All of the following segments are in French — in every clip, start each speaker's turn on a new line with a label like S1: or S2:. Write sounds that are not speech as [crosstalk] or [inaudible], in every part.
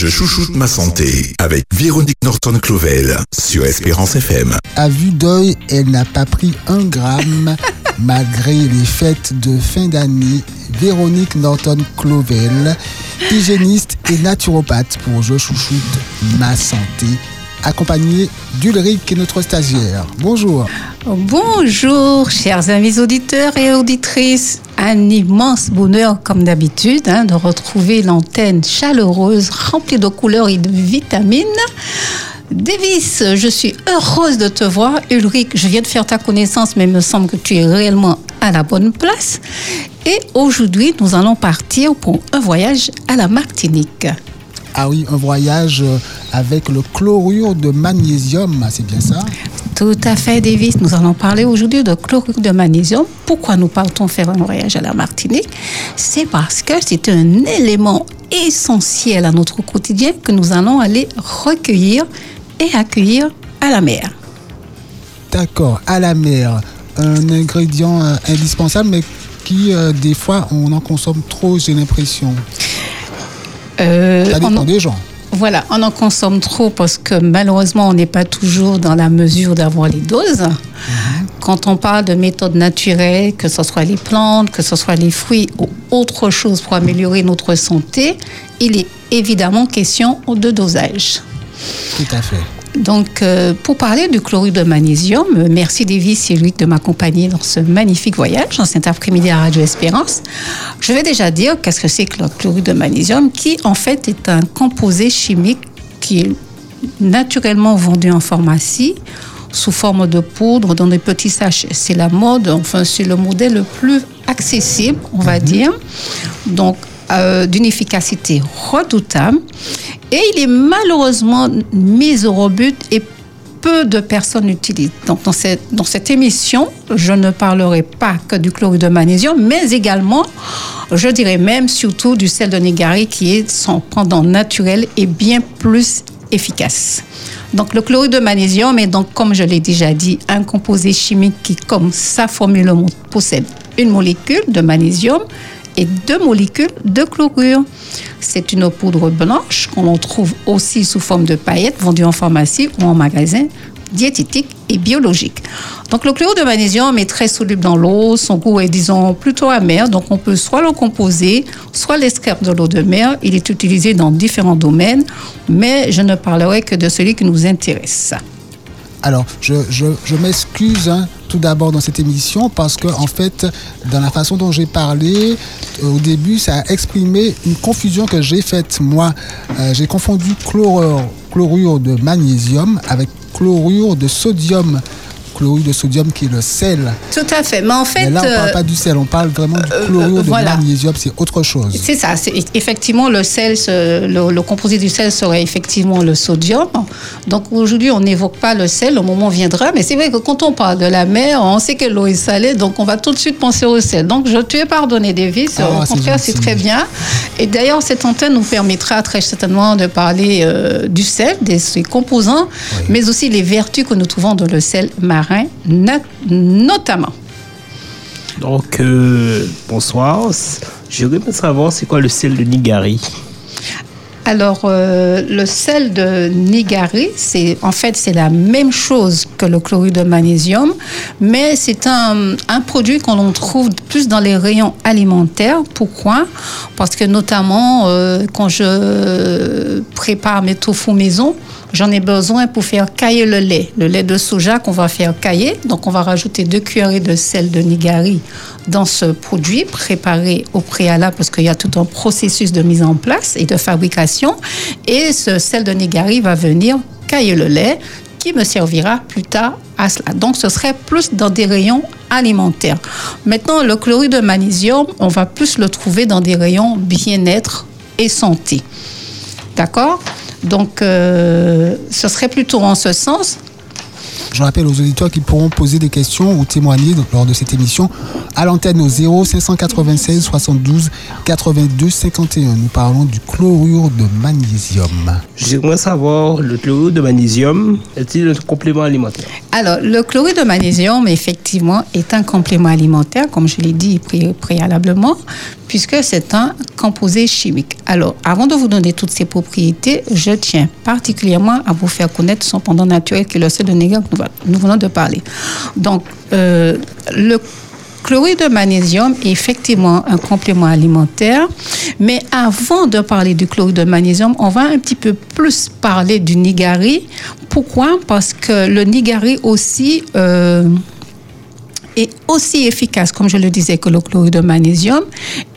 S1: Je chouchoute ma santé avec Véronique Norton-Clovel sur Espérance FM.
S2: À vue d'œil, elle n'a pas pris un gramme [laughs] malgré les fêtes de fin d'année. Véronique Norton-Clovel, hygiéniste et naturopathe pour Je chouchoute ma santé, accompagnée d'Ulrich qui est notre stagiaire. Bonjour.
S3: Bonjour, chers amis auditeurs et auditrices. Un immense bonheur, comme d'habitude, hein, de retrouver l'antenne chaleureuse, remplie de couleurs et de vitamines. Davis, je suis heureuse de te voir. Ulrich, je viens de faire ta connaissance, mais il me semble que tu es réellement à la bonne place. Et aujourd'hui, nous allons partir pour un voyage à la Martinique.
S2: Ah oui, un voyage euh, avec le chlorure de magnésium, c'est bien ça
S3: Tout à fait, Davis. Nous allons parler aujourd'hui de chlorure de magnésium. Pourquoi nous partons faire un voyage à la Martinique? C'est parce que c'est un élément essentiel à notre quotidien que nous allons aller recueillir et accueillir à la mer.
S2: D'accord, à la mer. Un ingrédient euh, indispensable, mais qui, euh, des fois, on en consomme trop, j'ai l'impression.
S3: Euh,
S2: Ça dépend
S3: en-
S2: des gens.
S3: Voilà, on en consomme trop parce que malheureusement, on n'est pas toujours dans la mesure d'avoir les doses. Quand on parle de méthodes naturelles, que ce soit les plantes, que ce soit les fruits ou autre chose pour améliorer notre santé, il est évidemment question de dosage.
S2: Tout à fait.
S3: Donc, euh, pour parler du chlorure de magnésium, euh, merci Davis et Luc de m'accompagner dans ce magnifique voyage en cet après-midi à Radio Espérance. Je vais déjà dire qu'est-ce que c'est que le chlorure de magnésium, qui en fait est un composé chimique qui est naturellement vendu en pharmacie sous forme de poudre dans des petits sachets. C'est la mode, enfin c'est le modèle le plus accessible, on va dire. Donc, euh, d'une efficacité redoutable. Et il est malheureusement mis au rebut et peu de personnes l'utilisent. Donc, dans cette, dans cette émission, je ne parlerai pas que du chlorure de magnésium, mais également, je dirais même surtout du sel de Négari qui est son pendant naturel et bien plus efficace. Donc, le chlorure de magnésium est donc, comme je l'ai déjà dit, un composé chimique qui, comme sa formule possède une molécule de magnésium deux molécules de chlorure. C'est une poudre blanche qu'on trouve aussi sous forme de paillettes vendue en pharmacie ou en magasin diététique et biologique. Donc le chlorure de magnésium est très soluble dans l'eau, son goût est disons plutôt amer, donc on peut soit le composer, soit l'extraire de l'eau de mer. Il est utilisé dans différents domaines, mais je ne parlerai que de celui qui nous intéresse.
S2: Alors, je, je, je m'excuse hein, tout d'abord dans cette émission parce que, en fait, dans la façon dont j'ai parlé, euh, au début, ça a exprimé une confusion que j'ai faite. Moi, Euh, j'ai confondu chlorure, chlorure de magnésium avec chlorure de sodium. Chlorure de sodium qui est le sel.
S3: Tout à fait, mais en fait...
S2: Mais là, on ne parle
S3: euh,
S2: pas du sel, on parle vraiment du chlorure de
S3: voilà.
S2: magnésium, c'est autre chose.
S3: C'est ça. Effectivement, le sel, se- le, le composé du sel serait effectivement le sodium. Donc aujourd'hui, on n'évoque pas le sel. Le moment viendra. Mais c'est vrai que quand on parle de la mer, on sait que l'eau est salée, donc on va tout de suite penser au sel. Donc je te ai pardonné, Davis.
S2: Ah,
S3: au
S2: c'est
S3: contraire, c'est très bien. Et d'ailleurs, cette antenne nous permettra très certainement de parler euh, du sel, de ses composants, mais aussi les vertus que nous trouvons dans le sel marin, notamment.
S4: Donc, euh, bonsoir. J'aimerais savoir c'est quoi le sel de Nigari.
S3: Alors, euh, le sel de Nigari, c'est en fait c'est la même chose que le chlorure de magnésium, mais c'est un, un produit qu'on trouve plus dans les rayons alimentaires. Pourquoi? Parce que notamment euh, quand je prépare mes tofu maison, j'en ai besoin pour faire cailler le lait, le lait de soja qu'on va faire cailler. Donc, on va rajouter deux cuillerées de sel de Nigari dans ce produit préparé au préalable parce qu'il y a tout un processus de mise en place et de fabrication. Et ce sel de Nigari va venir cailler le lait qui me servira plus tard à cela. Donc, ce serait plus dans des rayons alimentaires. Maintenant, le chlorure de magnésium, on va plus le trouver dans des rayons bien-être et santé. D'accord? Donc, euh, ce serait plutôt en ce sens.
S2: Je rappelle aux auditeurs qu'ils pourront poser des questions ou témoigner lors de cette émission à l'antenne au 0 596 72 82 51. Nous parlons du chlorure de magnésium.
S4: J'aimerais savoir, le chlorure de magnésium est-il un complément alimentaire?
S3: Alors, le chlorure de magnésium, effectivement, est un complément alimentaire, comme je l'ai dit pré- préalablement, puisque c'est un composé chimique. Alors, avant de vous donner toutes ses propriétés, je tiens particulièrement à vous faire connaître son pendant naturel, qui est le sel de nous, venons de parler. Donc, euh, le chlorure de magnésium est effectivement un complément alimentaire, mais avant de parler du chlorure de magnésium, on va un petit peu plus parler du nigari. Pourquoi? Parce que le nigari aussi euh, aussi efficace, comme je le disais, que le chlorure de magnésium.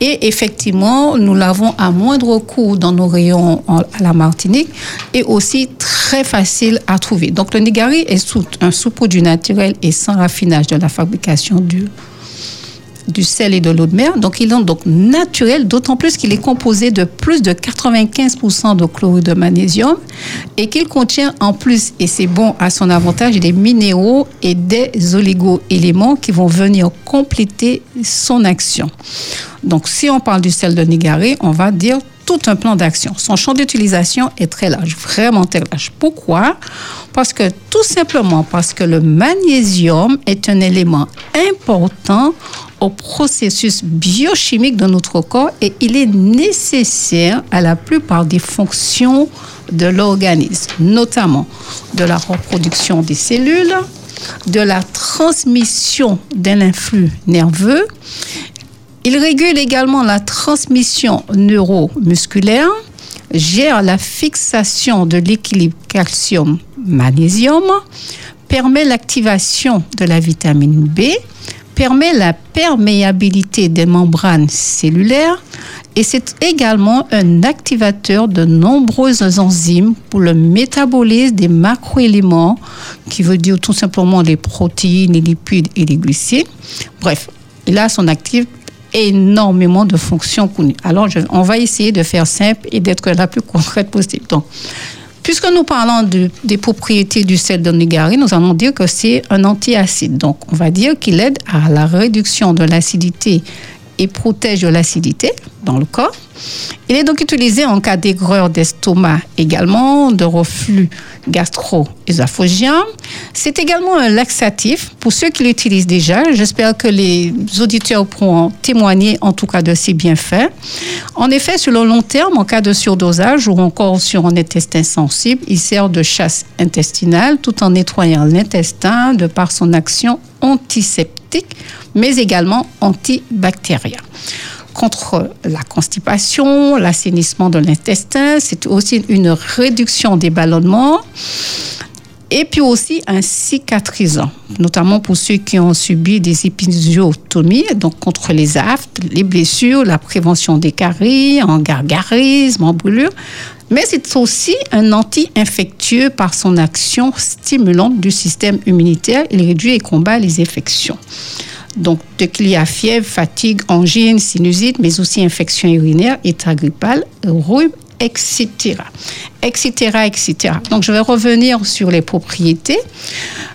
S3: Et effectivement, nous l'avons à moindre coût dans nos rayons à la Martinique et aussi très facile à trouver. Donc le nigari est un sous-produit naturel et sans raffinage de la fabrication du, du sel et de l'eau de mer. Donc, il est donc naturel, d'autant plus qu'il est composé de plus de 95% de chlorure de magnésium et qu'il contient en plus, et c'est bon à son avantage, des minéraux et des oligo-éléments qui vont venir compléter son action. Donc, si on parle du sel de Nigaré, on va dire tout un plan d'action. Son champ d'utilisation est très large, vraiment très large. Pourquoi? Parce que tout simplement parce que le magnésium est un élément important au processus biochimique de notre corps et il est nécessaire à la plupart des fonctions de l'organisme, notamment de la reproduction des cellules, de la transmission d'un influx nerveux. Il régule également la transmission neuromusculaire, gère la fixation de l'équilibre calcium-magnésium, permet l'activation de la vitamine B, permet la perméabilité des membranes cellulaires et c'est également un activateur de nombreuses enzymes pour le métabolisme des macroéléments, qui veut dire tout simplement les protéines, les lipides et les glucides. Bref, il a son actif énormément de fonctions connues. Alors, on va essayer de faire simple et d'être la plus concrète possible. Donc, Puisque nous parlons de- des propriétés du sel de Nigari, nous allons dire que c'est un antiacide. Donc, on va dire qu'il aide à la réduction de l'acidité et protège l'acidité dans le corps. Il est donc utilisé en cas d'aigreur d'estomac également, de reflux gastro-œsophagien. C'est également un laxatif pour ceux qui l'utilisent déjà. J'espère que les auditeurs pourront témoigner en tout cas de ses bienfaits. En effet, sur le long terme, en cas de surdosage ou encore sur un intestin sensible, il sert de chasse intestinale tout en nettoyant l'intestin de par son action antiseptique, mais également antibactérien contre la constipation, l'assainissement de l'intestin, c'est aussi une réduction des ballonnements et puis aussi un cicatrisant, notamment pour ceux qui ont subi des épisiotomies, donc contre les aftes, les blessures, la prévention des caries, en gargarisme, en brûlure. Mais c'est aussi un anti-infectieux par son action stimulante du système immunitaire. Il réduit et combat les infections. Donc, qu'il y a fièvre, fatigue, angine, sinusite, mais aussi infection urinaire, état grippal, rhume, etc. etc. etc. Donc, je vais revenir sur les propriétés,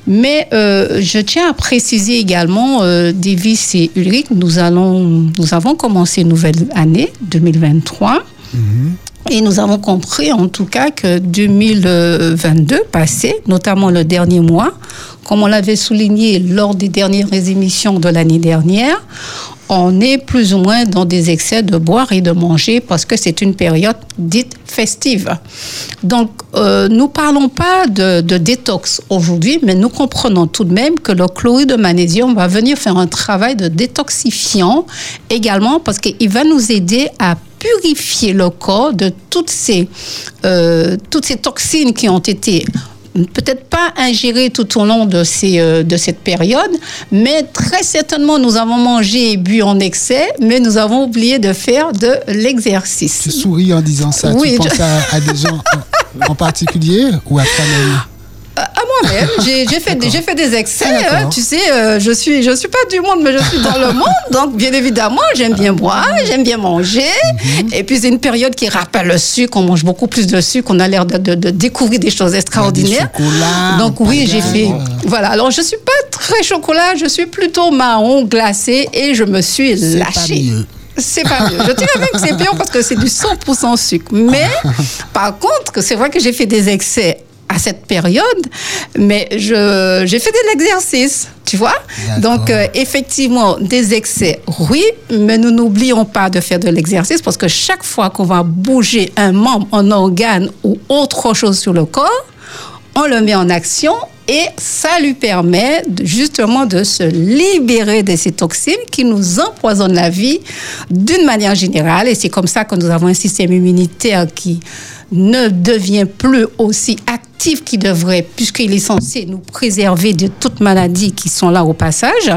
S3: mais euh, je tiens à préciser également, euh, Davis et Ulrich, nous avons commencé une nouvelle année, 2023. Et nous avons compris en tout cas que 2022 passé, notamment le dernier mois, comme on l'avait souligné lors des dernières émissions de l'année dernière, on est plus ou moins dans des excès de boire et de manger parce que c'est une période dite festive. Donc, euh, nous parlons pas de, détox aujourd'hui, mais nous comprenons tout de même que le chlorure de magnésium va venir faire un travail de détoxifiant également parce qu'il va nous aider à purifier le corps de toutes ces, euh, toutes ces toxines qui ont été peut-être pas ingérées tout au long de, ces, euh, de cette période, mais très certainement nous avons mangé et bu en excès, mais nous avons oublié de faire de l'exercice.
S2: Tu souris en disant ça.
S3: Oui,
S2: tu
S3: je-
S2: penses à, à des gens en, en particulier ou à toi-même?
S3: À moi-même, j'ai fait, des- j'ai fait des excès.
S2: Ah,
S3: hein, tu sais, euh, je suis, je suis pas du monde, mais je suis dans le [laughs] monde. Donc, bien évidemment, j'aime bien boire, j'aime bien manger.
S2: Mhm.
S3: Et puis, c'est une période qui rappelle le sucre. On mange beaucoup plus de sucre. On a l'air de, de- de découvrir des choses extraordinaires. Donc, oui, j'ai fait. Voilà. Alors, je suis pas très chocolat, je suis plutôt marron glacé et je me suis lâchée. C'est pas mieux. Je dirais même que c'est pire parce que c'est du 100% sucre. Mais [laughs] par contre, c'est vrai que j'ai fait des excès à cette période, mais je, j'ai fait de l'exercice, tu vois.
S2: D'accord.
S3: Donc, euh, effectivement, des excès, oui, mais nous n'oublions pas de faire de l'exercice parce que chaque fois qu'on va bouger un membre, un organe ou autre chose sur le corps, on le met en action et ça lui permet justement de se libérer de ces toxines qui nous empoisonnent la vie d'une manière générale. Et c'est comme ça que nous avons un système immunitaire qui ne devient plus aussi actif qu'il devrait, puisqu'il est censé nous préserver de toutes maladies qui sont là au passage.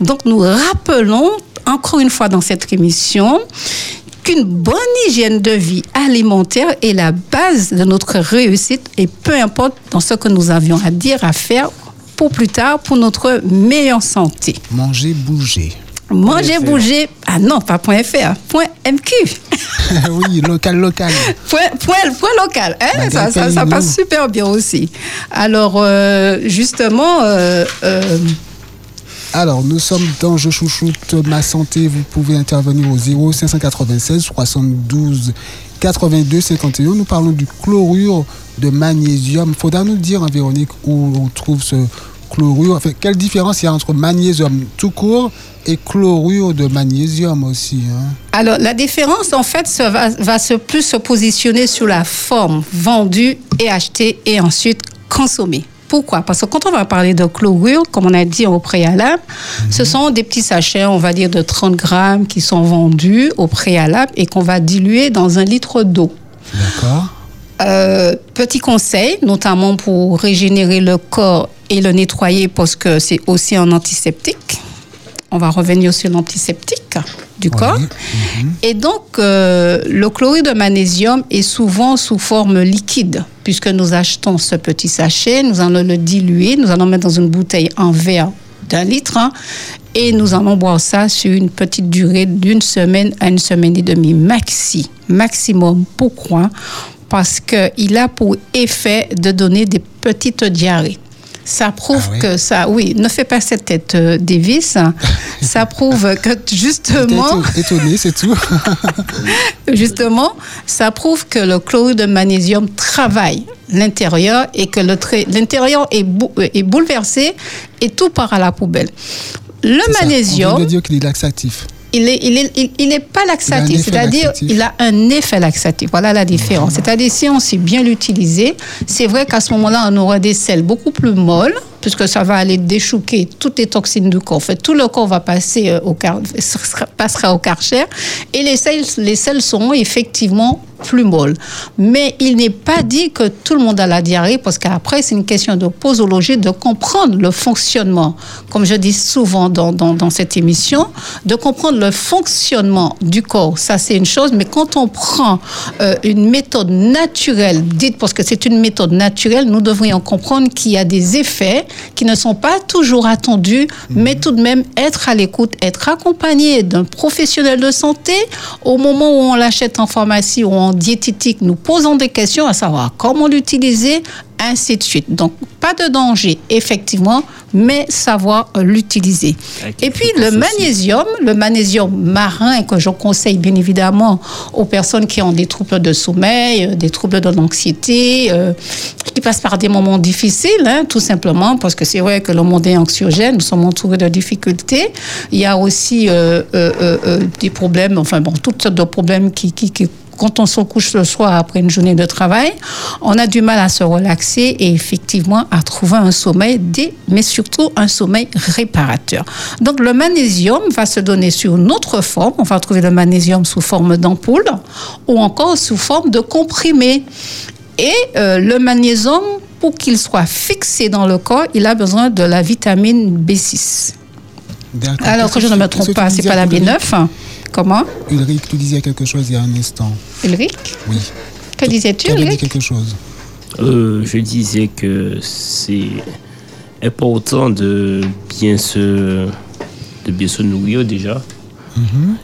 S3: Donc nous rappelons encore une fois dans cette émission qu'une bonne hygiène de vie alimentaire est la base de notre réussite et peu importe dans ce que nous avions à dire, à faire pour plus tard, pour notre meilleure santé.
S2: Manger, bouger.
S3: Manger, bouger, ah non, pas point .fr, point .mq, [laughs]
S2: oui, local, local.
S3: point, point, point local, hein,
S2: Bah,
S3: ça, ça, passe super bien aussi. Alors, euh, justement, euh, euh,
S2: Alors, nous sommes dans Je chouchoute ma santé. Vous pouvez intervenir au 0 596 72 82 51. Nous parlons du chlorure de magnésium. Faudra nous dire, hein, Véronique, où on trouve ce chlorure. Enfin, quelle différence il y a entre magnésium tout court et chlorure de magnésium aussi hein?
S3: Alors, la différence, en fait, se va, va se plus se positionner sur la forme vendue et achetée et ensuite consommée. Pourquoi? Parce que quand on va parler de chlorure, comme on a dit au préalable, ce sont des petits sachets, on va dire de 30 grammes, qui sont vendus au préalable et qu'on va diluer dans un litre d'eau.
S2: D'accord
S3: Euh, petit conseil, notamment pour régénérer le corps et le nettoyer parce que c'est aussi un antiseptique. On va revenir sur l'antiseptique du corps. Et donc, euh, le chlorure de magnésium est souvent sous forme liquide, puisque nous achetons ce petit sachet, nous allons le diluer, nous allons mettre dans une bouteille en verre d'un litre, hein, et nous allons boire ça sur une petite durée d'une semaine à une semaine et demie, maxi, maximum. Pourquoi? Parce qu'il a pour effet de donner des petites diarrhées. Ça prouve
S2: Ah oui?
S3: que ça, oui, ne fais pas cette tête euh, Davis. [laughs] ça prouve que justement,
S2: étonné, c'est tout. [laughs]
S3: justement, ça prouve que le chlorure de magnésium travaille l'intérieur et que l'intérieur est, bou- euh, est bouleversé et tout part à la poubelle. Le.
S2: On
S3: magnésium,
S2: vient de dire qu'il est laxatif.
S3: Il est, il est, il, il est pas laxatif, c'est-à-dire il a un effet laxatif. Voilà la différence. C'est-à-dire si on sait bien l'utiliser, c'est vrai qu'à ce moment-là, on aura des selles beaucoup plus molles, puisque ça va aller déchouquer toutes les toxines du corps. En fait, tout le corps va passer euh, au car- [laughs] sera- passera au karcher et les selles, les selles seront effectivement plus molles. Mais il n'est pas dit que tout le monde a la diarrhée, parce qu'après, c'est une question de posologie, de comprendre le fonctionnement, comme je dis souvent dans, dans, dans cette émission, de comprendre le fonctionnement du corps. Ça, c'est une chose, mais quand on prend euh, une méthode naturelle, dite parce que c'est une méthode naturelle, nous devrions comprendre qu'il y a des effets qui ne sont pas toujours attendus, mais tout de même être à l'écoute, être accompagné d'un professionnel de santé. Au moment où on l'achète en pharmacie ou en diététique, nous posons des questions à savoir comment l'utiliser, ainsi de suite. Donc, pas de danger, effectivement, mais savoir euh, l'utiliser. Et puis, le magnésium, le magnésium marin que je conseille bien évidemment aux personnes qui ont des troubles de sommeil, euh, des troubles de l'anxiété, euh, qui passent par des moments difficiles, hein, tout simplement, parce que c'est vrai que le monde est anxiogène, nous sommes entourés de difficultés. Il y a aussi euh, euh, des problèmes, enfin bon, toutes sortes de problèmes qui, qui, qui quand on se couche le soir après une journée de travail, on a du mal à se relaxer et effectivement à trouver un sommeil, dé- mais surtout un sommeil réparateur. Donc le magnésium va se donner sur une autre forme. On va trouver le magnésium sous forme d'ampoule ou encore sous forme de comprimé. Et euh, le magnésium, pour qu'il soit fixé dans le corps, il a besoin de la vitamine B6.
S2: D'accord.
S3: Alors que je ne me trompe pas, c'est pas la B9. Comment
S2: Ulrich, tu disais quelque chose il y a un instant.
S3: Ulrich
S2: Oui.
S3: Que disais-tu,
S2: Tu avais dit
S3: Ulrich
S2: quelque chose.
S4: Euh, je disais que c'est important de bien se de bien se nourrir déjà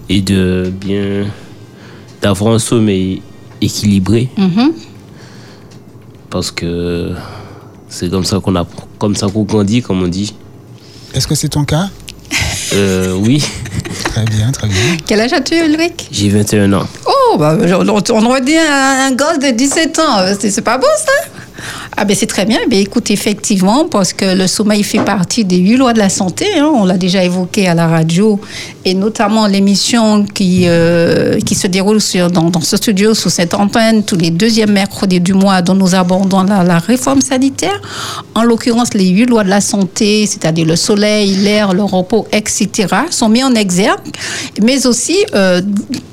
S4: et de bien d'avoir un sommeil équilibré
S3: Mhm.
S4: parce que c'est comme ça qu'on a comme ça qu'on grandit comme on dit
S2: Est-ce que c'est ton cas?
S4: Euh, oui, [laughs]
S2: Très bien, très bien.
S3: Quel âge as-tu, Ulrich?
S4: J'ai 21 ans.
S3: Oh, bah, on, on aurait dit un, un gosse de 17 ans. C'est pas beau, ça? Ah ben c'est très bien. Ben écoute, effectivement, parce que le sommeil fait partie des huit lois de la santé. hein. on l'a déjà évoqué à la radio et notamment l'émission qui euh, qui se déroule dans, dans ce studio sous cette antenne tous les deuxièmes mercredis du mois, dont nous abordons la, la réforme sanitaire. En l'occurrence, les huit lois de la santé, c'est-à-dire le soleil, l'air, le repos, etc., sont mis en exergue, mais aussi euh,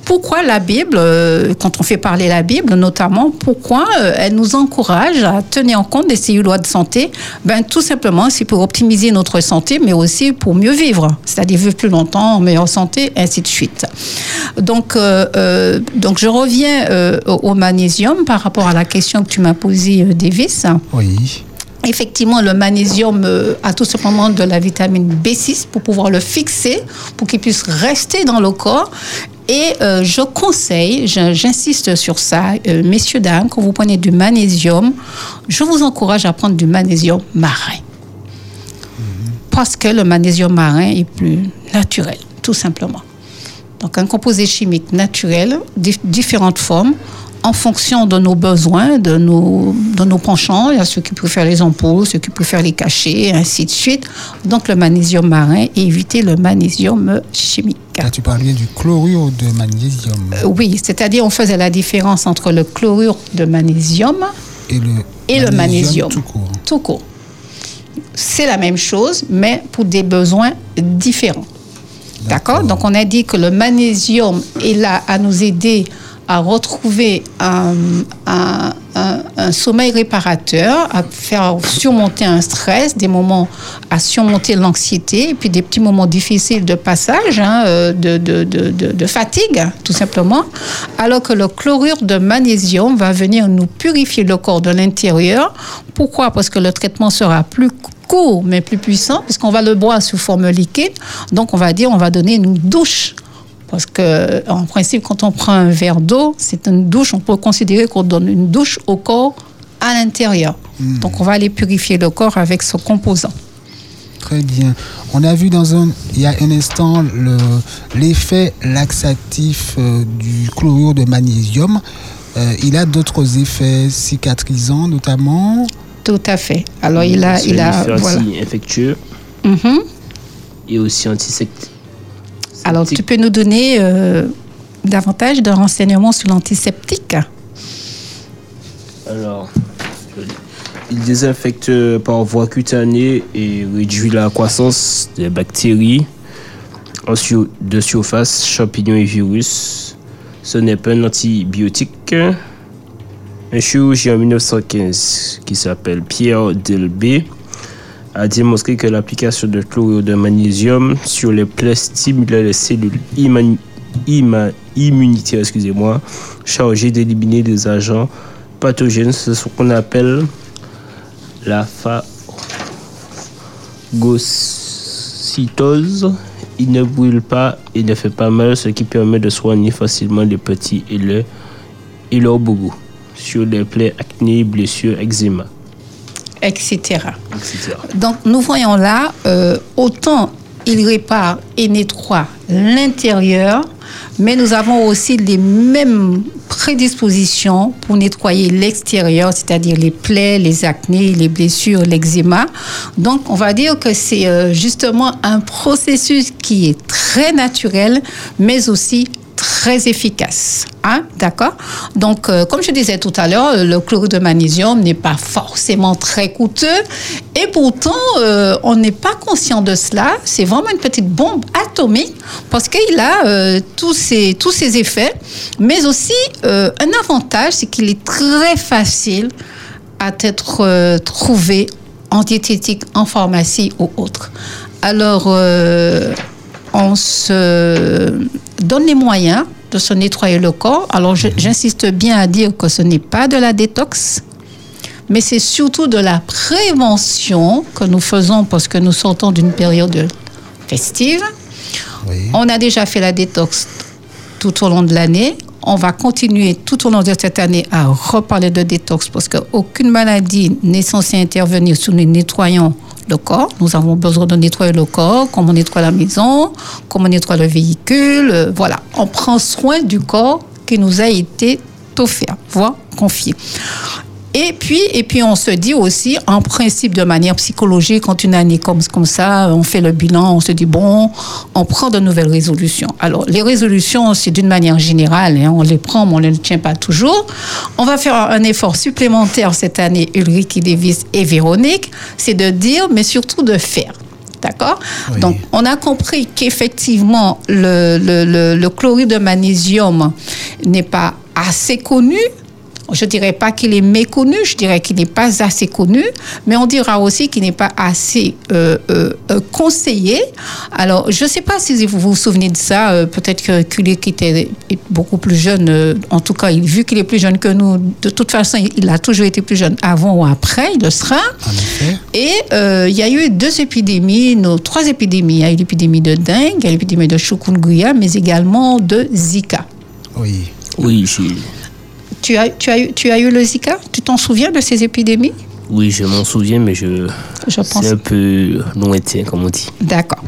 S3: pourquoi la Bible, euh, quand on fait parler la Bible notamment, pourquoi elle nous encourage à tenir en compte de ces lois de santé Ben tout simplement, c'est pour optimiser notre santé, mais aussi pour mieux vivre, c'est-à-dire vivre plus longtemps, en meilleure santé, ainsi de suite. Donc, euh, euh, donc je reviens euh, au magnésium par rapport à la question que tu m'as posée, Davis.
S2: Oui.
S3: Effectivement, le magnésium a tout simplement de la vitamine B6 pour pouvoir le fixer, pour qu'il puisse rester dans le corps. Et euh, je conseille, j'insiste sur ça, euh, messieurs, dames, quand vous prenez du magnésium, je vous encourage à prendre du magnésium marin. Parce que le magnésium marin est plus naturel, tout simplement. Donc un composé chimique naturel, dif- différentes formes, en fonction de nos besoins, de nos, de nos penchants. Il y a ceux qui préfèrent les ampoules, ceux qui préfèrent les cachets, ainsi de suite. Donc le magnésium marin et éviter le magnésium chimique.
S2: Là, tu parles bien du chlorure de magnésium
S3: Euh, Oui, c'est-à-dire on faisait la différence entre le chlorure de magnésium
S2: et le,
S3: et le magnésium.
S2: tout court.
S3: tout court. C'est la même chose, mais pour des besoins différents. D'accord? Donc, on a dit que le magnésium est là à nous aider à retrouver un, un- un- sommeil réparateur, à faire surmonter un stress, des moments à surmonter l'anxiété, et puis des petits moments difficiles de passage, hein, euh, de- de- de- de fatigue, tout simplement. Alors que le chlorure de magnésium va venir nous purifier le corps de l'intérieur. Pourquoi? Parce que le traitement sera plus court, mais plus puissant, puisqu'on va le boire sous forme liquide. Donc, on va dire, on va donner une douche parce que, en principe, quand on prend un verre d'eau, c'est une douche, on peut considérer qu'on donne une douche au corps à l'intérieur. Donc, on va aller purifier le corps avec ce composant.
S2: Très bien. On a vu dans un, il y a un instant le- l'effet laxatif euh, du chlorure de magnésium. Euh, il a d'autres effets cicatrisants notamment?
S3: Tout à fait. Alors, il a. Il
S4: un
S3: a voilà.
S4: anti-infectieux
S3: Mhm.
S4: et aussi antiseptique.
S3: Alors, tu peux nous donner euh, davantage de renseignements sur l'antiseptique?
S4: Alors, il désinfecte par voie cutanée et réduit la croissance des bactéries de surface, champignons et virus. Ce n'est pas un antibiotique. Un chirurgien en 1915 qui s'appelle Pierre Delbé a démontré que l'application de chlorure de magnésium sur les plaies stimulait les cellules immunitaires excusez-moi, chargées d'éliminer des agents pathogènes. C'est ce qu'on appelle la phagocytose. Il ne brûle pas et ne fait pas mal, ce qui permet de soigner facilement les petits et, le, et leurs bourreaux sur les plaies acné, blessures, eczéma,
S3: etc.
S4: etc.
S3: Donc, nous voyons là, euh, autant il répare et nettoie l'intérieur, mais nous avons aussi les mêmes prédispositions pour nettoyer l'extérieur, c'est-à-dire les plaies, les acnés, les blessures, l'eczéma. Donc, on va dire que c'est euh, justement un processus qui est très naturel, mais aussi très efficace. Hein? D'accord? Donc, euh, comme je disais tout à l'heure, le chlorure de magnésium n'est pas forcément très coûteux et pourtant, euh, on n'est pas conscient de cela. C'est vraiment une petite bombe atomique parce qu'il a euh, tous, ces, tous ces effets, mais aussi un avantage, c'est qu'il est très facile à être trouvé en diététique, en pharmacie ou autre. Alors, on se donne les moyens de se nettoyer le corps. Alors, j'insiste bien à dire que ce n'est pas de la détox, mais c'est surtout de la prévention que nous faisons parce que nous sortons d'une période festive.
S2: Oui.
S3: On a déjà fait la détox tout au long de l'année. On va continuer tout au long de cette année à reparler de détox parce qu'aucune maladie n'est censée intervenir si nous ne nettoyons le corps. Nous avons besoin de nettoyer le corps, comme on nettoie la maison, comme on nettoie le véhicule. euh, voilà, on prend soin du corps qui nous a été offert, voire confié. Et puis, et puis, on se dit aussi, en principe, de manière psychologique, quand une année comme, comme ça, on fait le bilan, on se dit, bon, on prend de nouvelles résolutions. Alors, les résolutions, c'est d'une manière générale, hein, on les prend, mais on ne les tient pas toujours. On va faire un effort supplémentaire cette année, Ulrich Davis et Véronique, c'est de dire, mais surtout de faire. D'accord?
S2: Oui.
S3: Donc, on a compris qu'effectivement, le, le, le, le chlorure de magnésium n'est pas assez connu. Je dirais pas qu'il est méconnu, je dirais qu'il n'est pas assez connu, mais on dira aussi qu'il n'est pas assez euh, euh, euh, conseillé. Alors, je ne sais pas si vous vous souvenez de ça. euh, Peut-être que Culé, qui était beaucoup plus jeune, euh, en tout cas, vu qu'il est plus jeune que nous, de toute façon, il, a toujours été plus jeune avant ou après, il le sera.
S2: En effet.
S3: Et euh, il y a eu deux épidémies, nos trois épidémies. Il y a eu l'épidémie de dengue, il y a eu l'épidémie de chikungunya, mais également de Zika.
S2: Oui.
S4: Oui, j'ai-
S3: Tu as, tu as, eu, tu as eu le Zika? Tu t'en souviens de ces épidémies?
S4: Oui, je m'en souviens, mais je,
S3: Je pense.
S4: c'est un peu lointain, comme on dit.
S3: D'accord.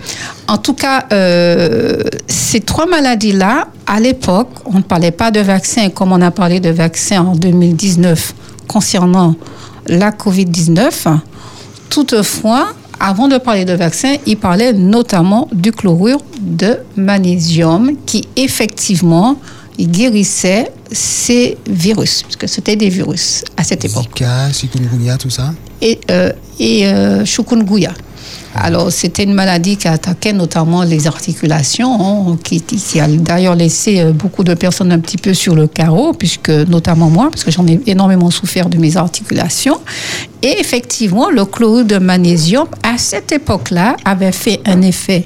S3: En tout cas, euh, ces trois maladies-là, à l'époque, on ne parlait pas de vaccin comme on a parlé de vaccin en 2019 concernant la COVID-19. Toutefois, avant de parler de vaccin, il parlait notamment du chlorure de magnésium qui effectivement guérissait ces virus, parce que c'était des virus à cette époque
S2: Zika, chikungunya, tout ça.
S3: et, euh, et euh, chikungunya. Alors, c'était une maladie qui attaquait notamment les articulations, hein, qui, qui- qui a d'ailleurs laissé euh, beaucoup de personnes un petit peu sur le carreau, puisque notamment moi, parce que j'en ai énormément souffert de mes articulations. Et effectivement, le chlorure de magnésium, à cette époque-là, avait fait un effet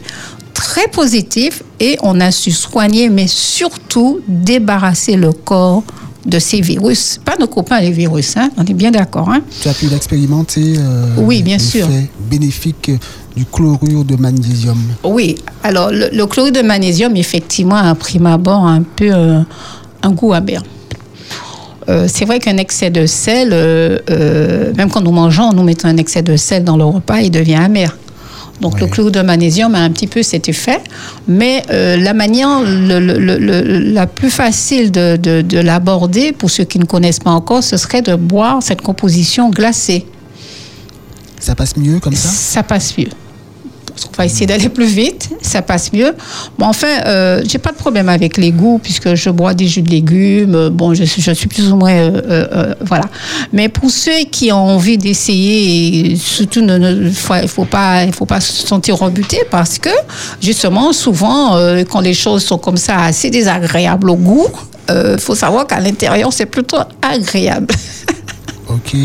S3: très positif et on a su soigner, mais surtout débarrasser le corps de ces virus. Pas nos copains les virus, hein, on est bien d'accord. Hein?
S2: Tu as pu l'expérimenter. euh,
S3: Oui, bien sûr.
S2: l'effet bénéfique du chlorure de magnésium.
S3: Oui, alors le, le chlorure de magnésium, effectivement, à prime abord, un peu euh, un goût amer. Euh, c'est vrai qu'un excès de sel, euh, même quand nous mangeons, nous mettons un excès de sel dans le repas, il devient amer. Donc le chlorure de magnésium a un petit peu cet effet, mais euh, la manière le- le- le- le- la plus facile de, de- de l'aborder, pour ceux qui ne connaissent pas encore, ce serait de boire cette composition glacée.
S2: Ça passe mieux comme ça?
S3: Ça passe mieux. Parce qu'on va essayer d'aller plus vite, ça passe mieux. Bon, enfin, euh, j'ai pas de problème avec les goûts puisque je bois des jus de légumes. Bon, je suis, plus ou moins, euh, euh, euh, voilà. Mais pour ceux qui ont envie d'essayer, surtout, ne, ne- faut, pas, il faut pas se sentir rebuté parce que justement, souvent, quand les choses sont comme ça, assez désagréables au goût, il faut savoir qu'à l'intérieur, c'est plutôt agréable. [laughs]
S2: Ok.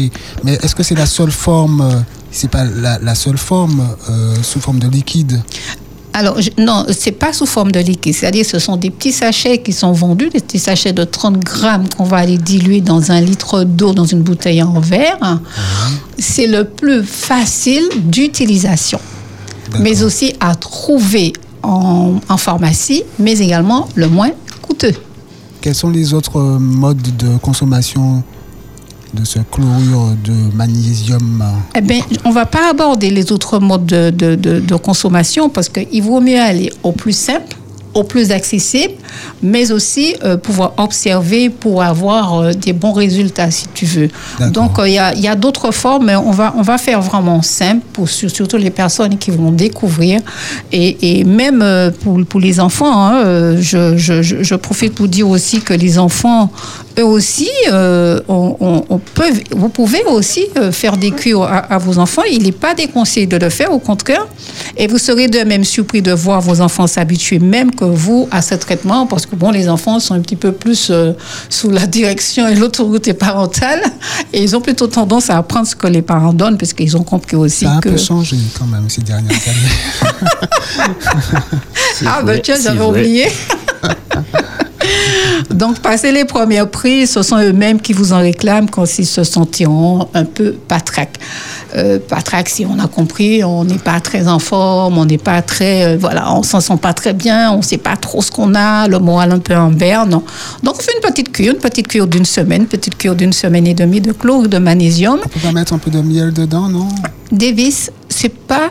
S2: Mais est-ce que c'est la seule forme C'est pas la, la seule forme euh, sous forme de liquide
S3: Alors, je- non, c'est pas sous forme de liquide. C'est-à-dire, ce sont des petits sachets qui sont vendus, des petits sachets de 30 grammes qu'on va aller diluer dans un litre d'eau dans une bouteille en verre. C'est le plus facile d'utilisation, mais aussi à trouver en, en pharmacie, mais également le moins coûteux.
S2: Quels sont les autres euh, modes de consommation de ce chlorure de magnésium
S3: Eh bien, on ne va pas aborder les autres modes de, de- de- de consommation parce qu'il vaut mieux aller au plus simple, au plus accessible, mais aussi euh, pouvoir observer pour avoir euh, des bons résultats, si tu veux. Donc, euh, il y a, y a d'autres formes, mais on va, on va faire vraiment simple pour sur- surtout les personnes qui vont découvrir. Et, et même pour, pour les enfants, hein, je- je profite pour dire aussi que les enfants, eux aussi, euh, on, on- on peut, vous pouvez aussi euh, faire des cures à, à vos enfants. Il n'est pas déconseillé de le faire, au contraire. Et vous serez de même surpris de voir vos enfants s'habituer même que vous à ce traitement, parce que bon, les enfants sont un petit peu plus euh, sous la direction et l'autorité parentale, et ils ont plutôt tendance à apprendre ce que les parents donnent, parce qu'ils ont compris aussi
S2: Ça a un
S3: que...
S2: peu changé quand même ces dernières années. [laughs]
S3: Ah,
S4: vrai,
S3: ben tiens, j'avais oublié. [laughs] [laughs] Donc, passer les premières prises, ce sont eux-mêmes qui vous en réclament quand ils se sentiront un peu patraques. Euh, si on a compris, on n'est pas très en forme, on n'est pas très. euh, voilà, on s'en sent pas très bien, on ne sait pas trop ce qu'on a, le moral un peu en berne. Donc, on fait une petite cure, une petite cure d'une semaine, petite cure d'une semaine et demie de chlorure de magnésium.
S2: On peut pas mettre un peu de miel dedans, non?
S3: Davis, c'est pas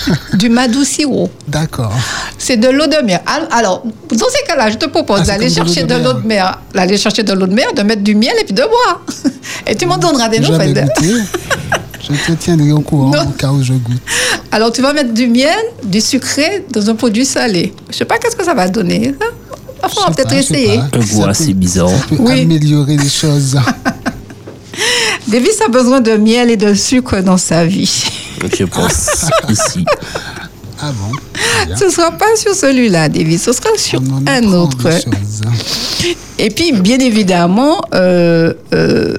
S3: [laughs] du madou sirop.
S2: D'accord.
S3: C'est de l'eau de mer. Al- Alors, dans ces cas-là, je te propose
S2: Ah,
S3: d'aller chercher
S2: de
S3: l'eau de mer, d'aller chercher de l'eau de mer, de mettre du miel et puis de boire. [laughs] Et tu m'en donneras des nouvelles. [laughs]
S2: Je te tiendrai au courant
S3: Non.
S2: au cas où je goûte.
S3: Alors, tu vas mettre du miel, du sucré dans un produit salé. Je sais pas qu'est-ce que ça va donner. Enfin, on va peut-être essayer.
S4: Un goût assez bizarre.
S2: Ça peut
S3: Oui.
S2: améliorer les choses. [laughs]
S3: Davis a besoin de miel et de sucre dans sa vie.
S4: Je pense ici.
S2: Ah bon?
S3: Ce ne sera pas sur celui-là, Davis. Ce sera sur
S2: On en
S3: un autre. Et puis, bien évidemment, euh, euh,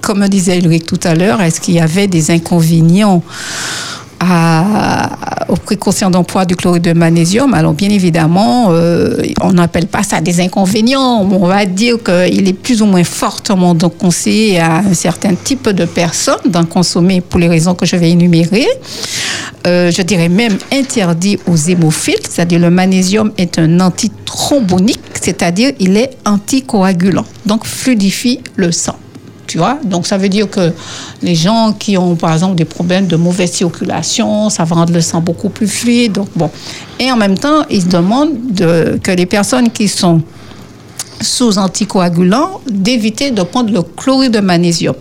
S3: comme disait Ulrich tout à l'heure, est-ce qu'il y avait des inconvénients à, aux précautions d'emploi du chlorure de magnésium Alors, bien évidemment, euh, on n'appelle pas ça des inconvénients. On va dire qu'il est plus ou moins fortement conseillé à un certain type de personnes d'en consommer pour les raisons que je vais énumérer. Euh, je dirais même interdit aux hémophiles, c'est-à-dire le magnésium est un antithrombonique, c'est-à-dire il est anticoagulant, donc fluidifie le sang. Tu vois Donc ça veut dire que les gens qui ont par exemple des problèmes de mauvaise circulation, ça va rendre le sang beaucoup plus fluide. Donc bon. Et en même temps, ils demandent de, que les personnes qui sont sous anticoagulants d'éviter de prendre le chlorure de magnésium.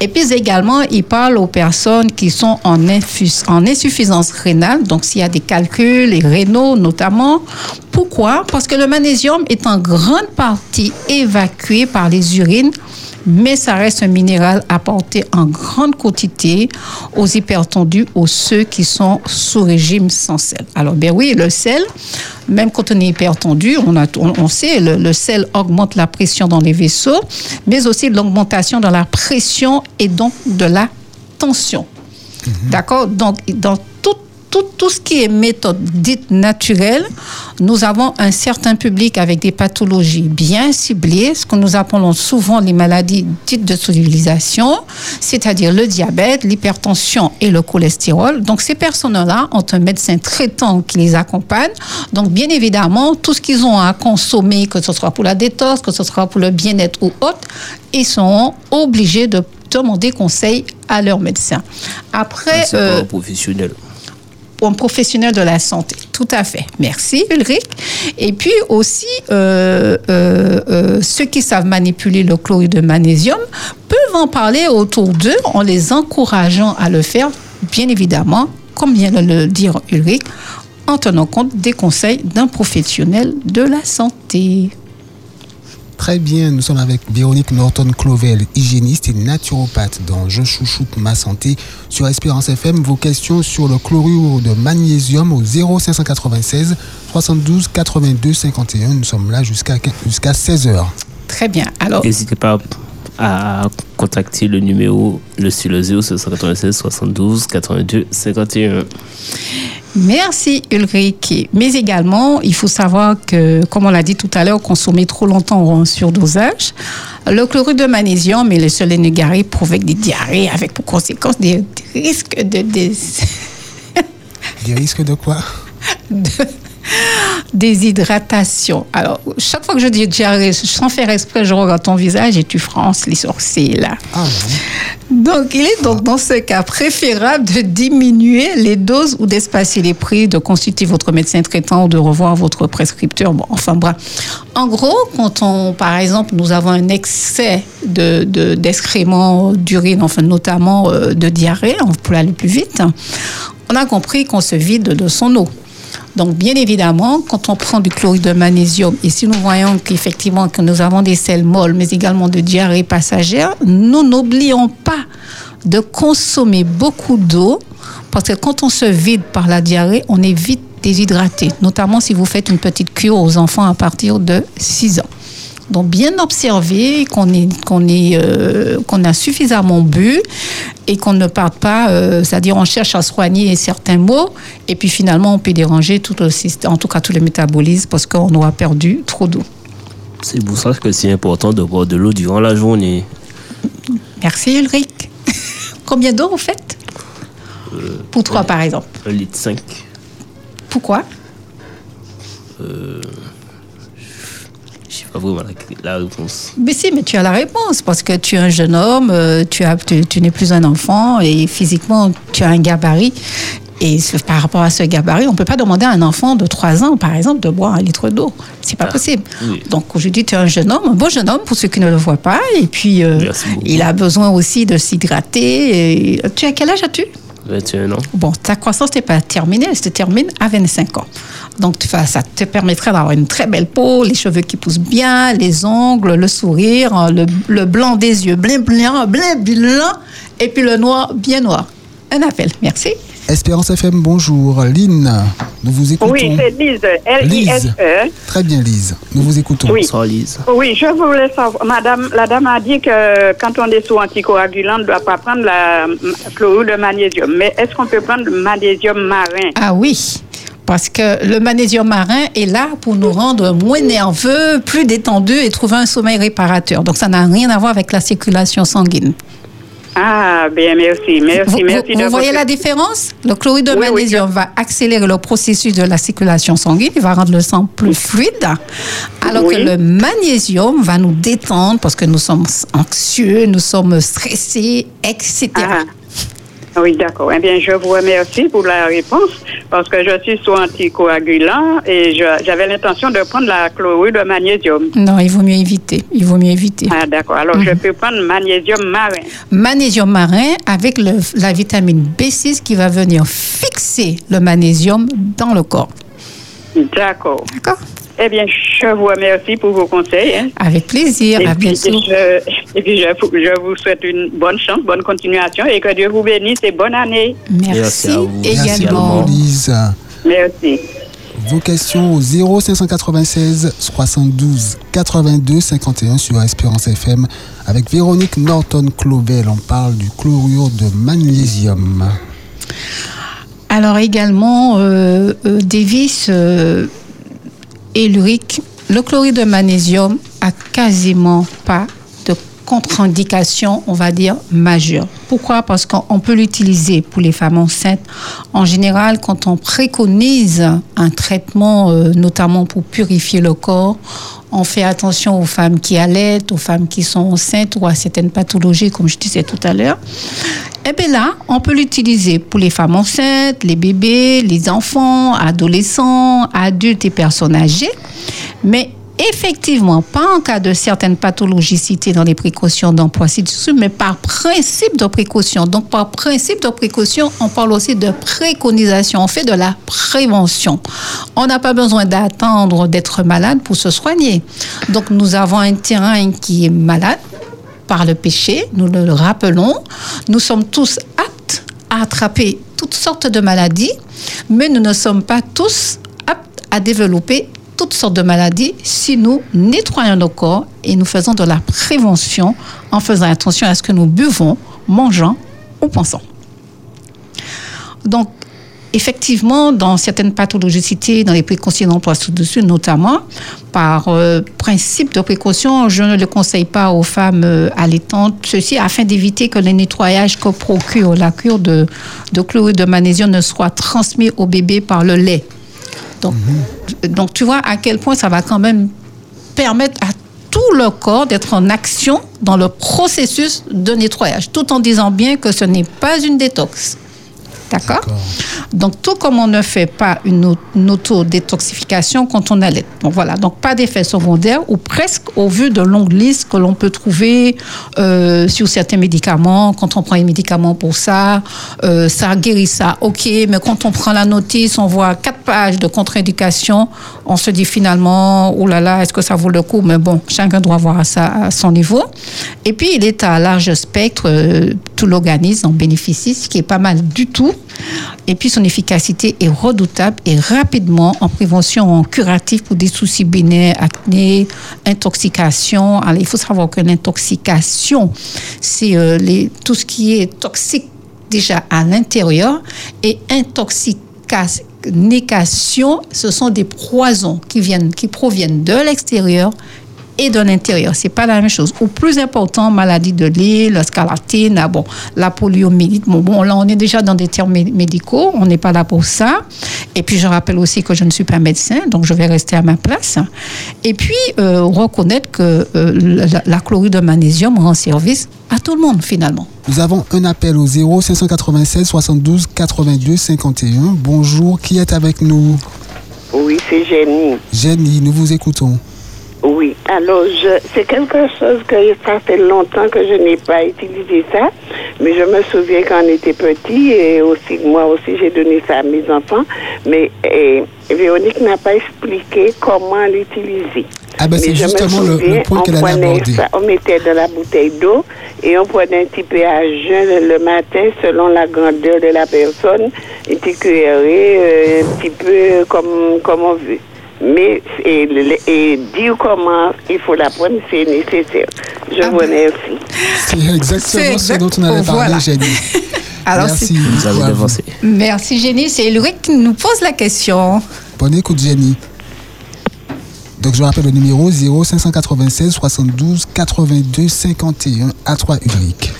S3: Et puis également, il parle aux personnes qui sont en, infus- en insuffisance rénale, donc s'il y a des calculs, et rénaux notamment. Pourquoi? Parce que le magnésium est en grande partie évacué par les urines mais ça reste un minéral apporté en grande quantité aux hypertendus, aux ceux qui sont sous régime sans sel. Alors, ben oui, le sel, même quand on est hypertendu, on, a, on, on sait, le, le sel augmente la pression dans les vaisseaux, mais aussi l'augmentation dans la pression et donc de la tension. D'accord? Donc, dans tout, tout, tout ce qui est méthode dite naturelle, nous avons un certain public avec des pathologies bien ciblées, ce que nous appelons souvent les maladies dites de civilisation, c'est-à-dire le diabète, l'hypertension et le cholestérol. Donc, ces personnes-là ont un médecin traitant qui les accompagne. Donc, bien évidemment, tout ce qu'ils ont à consommer, que ce soit pour la détox, que ce soit pour le bien-être ou autre, ils sont obligés de demander conseil à leur médecin. Après,
S4: C'est
S3: euh,
S4: professionnel.
S3: Un professionnel de la santé. Tout à fait. Merci, Ulrich. Et puis aussi, euh, euh, euh, ceux qui savent manipuler le chlorure de magnésium peuvent en parler autour d'eux en les encourageant à le faire, bien évidemment, comme vient de le dire Ulrich, en tenant compte des conseils d'un professionnel de la santé.
S2: Très bien, nous sommes avec Véronique Norton-Clovel, hygiéniste et naturopathe dans Je chouchoute ma santé sur Espérance FM. Vos questions sur le chlorure de magnésium au 0596 72 82 51. Nous sommes là jusqu'à jusqu'à 16h.
S3: Très bien. Alors,
S4: N'hésitez pas à contacter le numéro le sur le 0796 72 82 51.
S3: Merci Ulrich. Mais également, il faut savoir que, comme on l'a dit tout à l'heure, consommer trop longtemps en surdosage, le chlorure de magnésium et le solénogaré provoquent des diarrhées avec pour conséquence des, des risques de, des-
S2: Des risques de quoi? [laughs]
S3: De [laughs] déshydratation. Alors, chaque fois que je dis diarrhée, sans faire exprès, je regarde ton visage et tu fronces les sourcils là.
S2: Ah
S3: Donc, il est donc dans ce cas préférable de diminuer les doses ou d'espacer les prix, de consulter votre médecin traitant ou de revoir votre prescripteur. Bon, enfin bref. En gros, quand on, par exemple, nous avons un excès de, de- d'excréments, d'urine, enfin notamment euh, de diarrhée, on peut aller plus vite, on a compris qu'on se vide de son eau. Donc, bien évidemment, quand on prend du chlorure de magnésium, et si nous voyons qu'effectivement que nous avons des selles molles, mais également de diarrhée passagère, nous n'oublions pas de consommer beaucoup d'eau, parce que quand on se vide par la diarrhée, on est vite déshydraté, notamment si vous faites une petite cure aux enfants à partir de 6 ans. Donc bien observer qu'on est qu'on est euh, qu'on a suffisamment bu et qu'on ne parte pas, euh, c'est-à-dire on cherche à soigner certains maux et puis finalement on peut déranger tout le système, en tout cas tout le métabolisme parce qu'on aura perdu trop d'eau.
S4: C'est pour ça que c'est important de boire de l'eau durant la journée.
S3: Merci Ulrich. [laughs] Combien d'eau vous faites? Pour trois par exemple.
S4: 1 litre 5.
S3: Pourquoi?
S4: Je sais pas vraiment la, réponse.
S3: Mais si, mais tu as la réponse parce que tu es un jeune homme, euh, tu, as, tu, tu n'es plus un enfant et physiquement tu as un gabarit. Et ce- par rapport à ce gabarit, on ne peut pas demander à un enfant de 3 ans, par exemple, de boire un litre d'eau. C'est pas
S4: Ah,
S3: possible.
S4: oui.
S3: Donc aujourd'hui, tu es un jeune homme, un beau jeune homme pour ceux qui ne le voient pas. Et puis, euh, il a besoin aussi de s'hydrater. Tu as quel âge as-tu?
S4: 21 ans.
S3: Bon, ta croissance n'est pas terminée, elle se termine à 25 ans. Donc, tu ça te permettrait d'avoir une très belle peau, les cheveux qui poussent bien, les ongles, le sourire, le, le blanc des yeux, blanc, blanc, blanc, blanc, et puis le noir, bien noir. Un appel, merci.
S2: Espérance FM, bonjour. Lynn, nous vous écoutons.
S5: Oui, c'est Lise, L-I-S-E.
S2: Très bien, Lise. Nous vous écoutons.
S5: Oui.
S4: Bonsoir Lise.
S5: Oui, je voulais savoir, madame, la dame a dit que quand on est sous anticoagulant, on ne doit pas prendre la chlorure de magnésium. Mais est-ce qu'on peut prendre le magnésium marin?
S3: Ah oui, parce que le magnésium marin est là pour nous rendre moins nerveux, plus détendus et trouver un sommeil réparateur. Donc, ça n'a rien à voir avec la circulation sanguine.
S5: Ah, bien, merci, merci,
S3: Vous,
S5: merci.
S3: vous-
S5: de
S3: vous voyez la différence? Le chlorure de
S5: Oui, oui,
S3: magnésium va accélérer le processus de la circulation sanguine, il va rendre le sang plus fluide, alors
S5: Oui.
S3: que le magnésium va nous détendre parce que nous sommes anxieux, nous sommes stressés, etc.
S5: Ah, oui, d'accord. Eh bien, je vous remercie pour la réponse parce que je suis sous anticoagulant et j'avais l'intention de prendre la chlorure de magnésium.
S3: Non, il vaut mieux éviter. Il vaut mieux éviter.
S5: Ah, d'accord. Alors, je peux prendre magnésium marin.
S3: Magnésium marin avec le- la vitamine B6 qui va venir fixer le magnésium dans le corps.
S5: D'accord.
S3: D'accord
S5: Eh bien, je vous remercie pour vos conseils. hein.
S3: Avec plaisir.
S5: Et
S3: à
S5: puis,
S3: bientôt.
S5: je, et puis je, vous- je vous souhaite une bonne chance, bonne continuation et que Dieu vous bénisse et bonne année.
S3: Merci,
S4: Merci à vous.
S2: Merci
S3: également.
S2: Lise.
S5: Merci.
S2: Vos questions au 0596 72 82 51 sur Espérance FM avec Véronique Norton-Clovel. On parle du chlorure de magnésium.
S3: Alors également, euh, euh, Davis euh, et Luric, le chlorure de magnésium a quasiment pas contre-indication, on va dire, majeure. Pourquoi? Parce qu'on peut l'utiliser pour les femmes enceintes. En général, quand on préconise un traitement, euh, notamment pour purifier le corps, on fait attention aux femmes qui allaitent, aux femmes qui sont enceintes ou à certaines pathologies, comme je disais tout à l'heure. Eh bien là, on peut l'utiliser pour les femmes enceintes, les bébés, les enfants, adolescents, adultes et personnes âgées. Mais effectivement, pas en cas de certaines pathologies citées dans les précautions d'emploi mais par principe de précaution. Donc, par principe de précaution, on parle aussi de préconisation. On fait de la prévention. On n'a pas besoin d'attendre d'être malade pour se soigner. Donc, nous avons un terrain qui est malade par le péché, nous le rappelons. Nous sommes tous aptes à attraper toutes sortes de maladies, mais nous ne sommes pas tous aptes à développer toutes sortes de maladies si nous nettoyons nos corps et nous faisons de la prévention en faisant attention à ce que nous buvons, mangeons ou pensons. Donc, effectivement, dans certaines pathologies citées, dans les précautions d'emploi sous-dessus, notamment, par euh, principe de précaution, je ne le conseille pas aux femmes euh, allaitantes, ceci afin d'éviter que le nettoyage que procure la cure de, de chlorure de magnésium ne soit transmis au bébé par le lait. Donc, tu vois à quel point ça va quand même permettre à tout le corps d'être en action dans le processus de nettoyage, tout en disant bien que ce n'est pas une détox. D'accord Donc, tout comme on ne fait pas une, au- une autodétoxification quand on allait. Donc, voilà. Donc, pas d'effet secondaire ou presque au vu de longues listes que l'on peut trouver euh, sur certains médicaments. Quand on prend un médicament pour ça, euh, ça guérit ça. OK, mais quand on prend la notice, on voit quatre pages de contre-indication. On se dit finalement, oh là là, est-ce que ça vaut le coup? Mais bon, chacun doit voir ça à son niveau. Et puis, il est à large spectre. euh, tout l'organisme en bénéficie, ce qui est pas mal du tout. Et puis son efficacité est redoutable et rapidement en prévention, en curatif pour des soucis binaires, acné, intoxication. Alors, il faut savoir que l'intoxication, c'est euh, les- tout ce qui est toxique déjà à l'intérieur et intoxication, ce sont des poisons qui viennent, qui proviennent de l'extérieur et de l'intérieur. C'est pas la même chose. Ou plus important, maladie de l'île, la scarlatine, ah bon, la poliomyélite. Bon, bon, là, on est déjà dans des termes mé- médicaux. On n'est pas là pour ça. Et puis, je rappelle aussi que je ne suis pas médecin, donc je vais rester à ma place. Et puis, euh, reconnaître que euh, la, la chlorure de magnésium rend service à tout le monde, finalement.
S2: Nous avons un appel au 0 596 72 82 51. Bonjour, qui est avec nous?
S6: Oui, c'est Jenny.
S2: Jenny, nous vous écoutons.
S6: Oui, alors c'est quelque chose que ça fait longtemps que je n'ai pas utilisé ça, mais je me souviens quand on était petit et aussi moi aussi j'ai donné ça à mes enfants, mais Véronique n'a pas expliqué comment l'utiliser.
S2: Ah ben, c'est
S6: me
S2: justement le- le point
S6: on
S2: qu'elle allait
S6: prenait
S2: aborder.
S6: ça, on mettait dans la bouteille d'eau et on prenait un petit peu à jeun le matin selon la grandeur de la personne, une petite cuillerée, euh, un petit peu comme, comme on veut. Mais et, le- et dire comment il faut la prendre, c'est nécessaire. Je
S3: Ah
S6: vous
S3: ben.
S6: remercie.
S2: C'est exactement
S3: C'est
S2: ce dont on avait parlé,
S3: voilà.
S2: Jenny. [laughs]
S3: Alors,
S2: Merci.
S4: Vous avez devancé.
S3: Merci Jenny. C'est Ulrich qui nous pose la question.
S2: Bonne écoute, Jenny. Donc, je rappelle le numéro 0 596 72 82 51 à 3 Ulrich.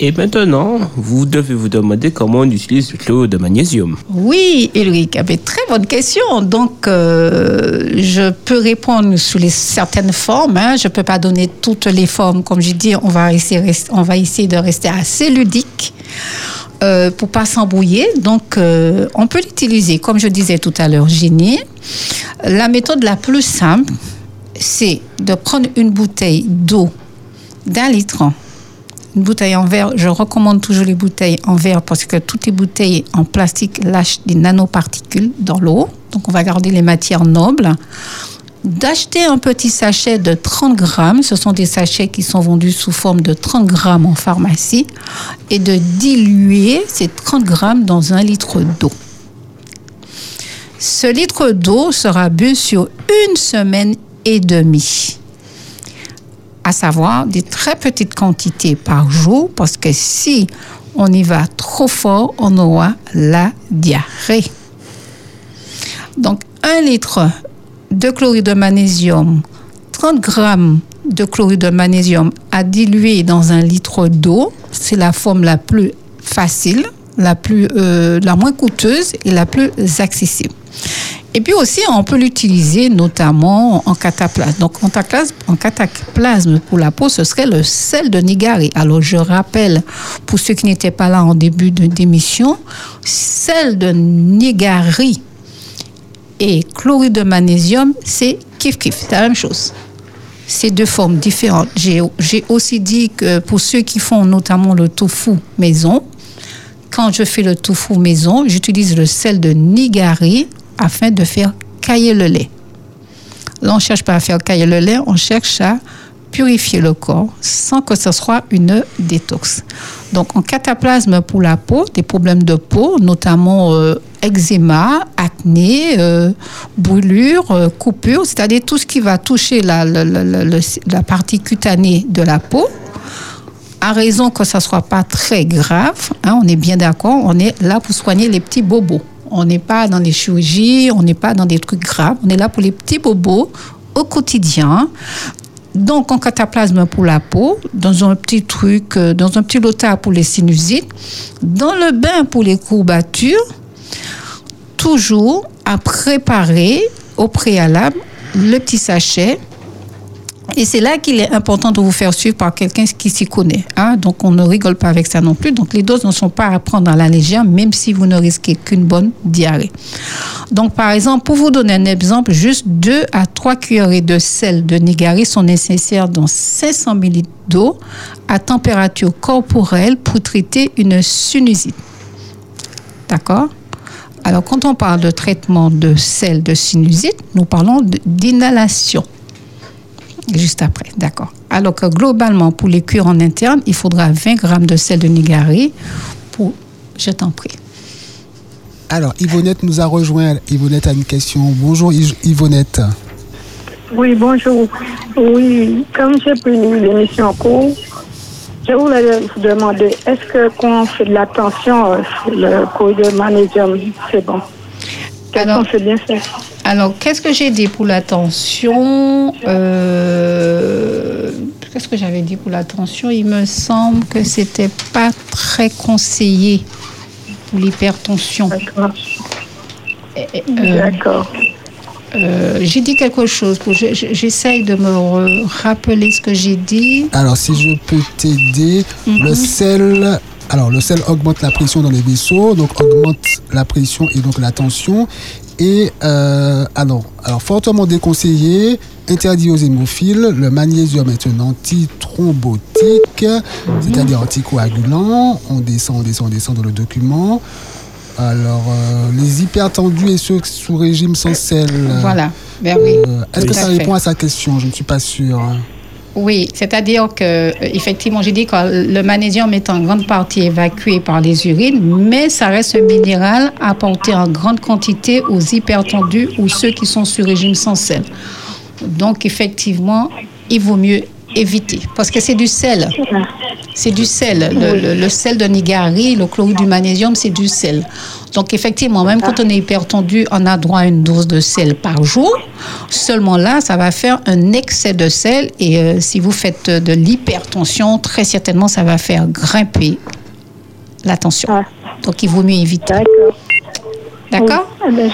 S4: Et maintenant, vous devez vous demander comment on utilise le chlorure de magnésium.
S3: Oui, Ulrich, avait très bonne question. Donc, euh, je peux répondre sous les certaines formes. hein. Je ne peux pas donner toutes les formes. Comme je dis, on va essayer, on va essayer de rester assez ludique euh, pour pas s'embrouiller. Donc, euh, on peut l'utiliser, comme je disais tout à l'heure, Génie. La méthode la plus simple, c'est de prendre une bouteille d'eau d'un litre une bouteille en verre, je recommande toujours les bouteilles en verre parce que toutes les bouteilles en plastique lâchent des nanoparticules dans l'eau. Donc on va garder les matières nobles. D'acheter un petit sachet de 30 grammes, ce sont des sachets qui sont vendus sous forme de 30 grammes en pharmacie, et de diluer ces 30 grammes dans un litre d'eau. Ce litre d'eau sera bu sur une semaine et demie à savoir des très petites quantités par jour, parce que si on y va trop fort, on aura la diarrhée. Donc, un litre de chlorure de magnésium, 30 grammes de chlorure de magnésium à diluer dans un litre d'eau, c'est la forme la plus facile, la, plus, euh, la moins coûteuse et la plus accessible. Et puis aussi, on peut l'utiliser notamment en cataplasme. Donc, en cataplasme, pour la peau, ce serait le sel de Nigari. Alors, je rappelle, pour ceux qui n'étaient pas là en début de d'émission, sel de Nigari et chlorure de magnésium, c'est kiff-kiff, c'est la même chose. C'est deux formes différentes. J'ai aussi dit que pour ceux qui font notamment le tofu maison, quand je fais le tofu maison, j'utilise le sel de Nigari afin de faire cailler le lait. Là, on ne cherche pas à faire cailler le lait, on cherche à purifier le corps sans que ce soit une détox. Donc, en cataplasme pour la peau, des problèmes de peau, notamment euh, eczéma, acné, euh, brûlure, euh, coupure, c'est-à-dire tout ce qui va toucher la, partie cutanée de la peau, à raison que ça soit pas très grave, hein, on est bien d'accord, on est là pour soigner les petits bobos. On n'est pas dans les chirurgies, on n'est pas dans des trucs graves, on est là pour les petits bobos au quotidien. Donc, en cataplasme pour la peau, dans un petit truc, euh, dans un petit lotard pour les sinusites, dans le bain pour les courbatures, toujours à préparer au préalable le petit sachet et c'est là qu'il est important de vous faire suivre par quelqu'un qui s'y connaît. Hein? Donc, on ne rigole pas avec ça non plus. Donc, les doses ne sont pas à prendre à la légère, même si vous ne risquez qu'une bonne diarrhée. Donc, par exemple, pour vous donner un exemple, juste 2 à 3 cuillerées de sel de Nigari sont nécessaires dans 500 ml d'eau à température corporelle pour traiter une sinusite. D'accord? Alors, quand on parle de traitement de sel de sinusite, nous parlons d'inhalation juste après, d'accord. Alors que globalement, pour les cuirs en interne, il faudra 20 grammes de sel de Nigari pour... Je t'en prie.
S2: Alors, Yvonnette nous a rejoint. Yvonnette a une question. Bonjour Yv- Yvonnette.
S7: Oui, bonjour. Oui, comme j'ai pris l'émission en cours, je voulais vous demander, est-ce que quand on fait de l'attention, euh, le cours de magnésium, c'est bon? Qu'est-ce qu'on fait bien fait
S3: Alors, qu'est-ce que j'ai dit pour la tension Euh, Qu'est-ce que j'avais dit pour la tension Il me semble que c'était pas très conseillé pour l'hypertension.
S7: D'accord.
S3: Euh,
S7: D'accord.
S3: euh, j'ai dit quelque chose. J'essaye de me rappeler ce que j'ai dit.
S2: Alors, si je peux t'aider, le sel. Alors, le sel augmente la pression dans les vaisseaux, donc augmente la pression et donc la tension. Et euh, alors, alors, fortement déconseillé, interdit aux hémophiles, le magnésium est un antithrombotique, c'est-à-dire anticoagulant. On descend, on descend, on descend dans le document. Alors, euh, les hypertendus et ceux sous régime sans sel.
S3: Voilà. Ben oui.
S2: euh, Est-ce que ça répond à sa question? Je ne suis pas sûr.
S3: Oui, c'est-à-dire que euh, effectivement, j'ai dit que le magnésium est en grande partie évacué par les urines, mais ça reste un minéral apporté en grande quantité aux hypertendus ou ceux qui sont sur régime sans sel. Donc effectivement, il vaut mieux éviter parce que c'est du sel. C'est du sel. Le sel de Nigari, le chlorure du magnésium, c'est du sel. Donc, effectivement, même quand on est hypertendu, on a droit à une dose de sel par jour. Seulement là, ça va faire un excès de sel. Et euh, si vous faites de l'hypertension, très certainement, ça va faire grimper la tension.
S7: Ah.
S3: Donc, il vaut mieux éviter.
S7: D'accord.
S3: D'accord
S7: Oui.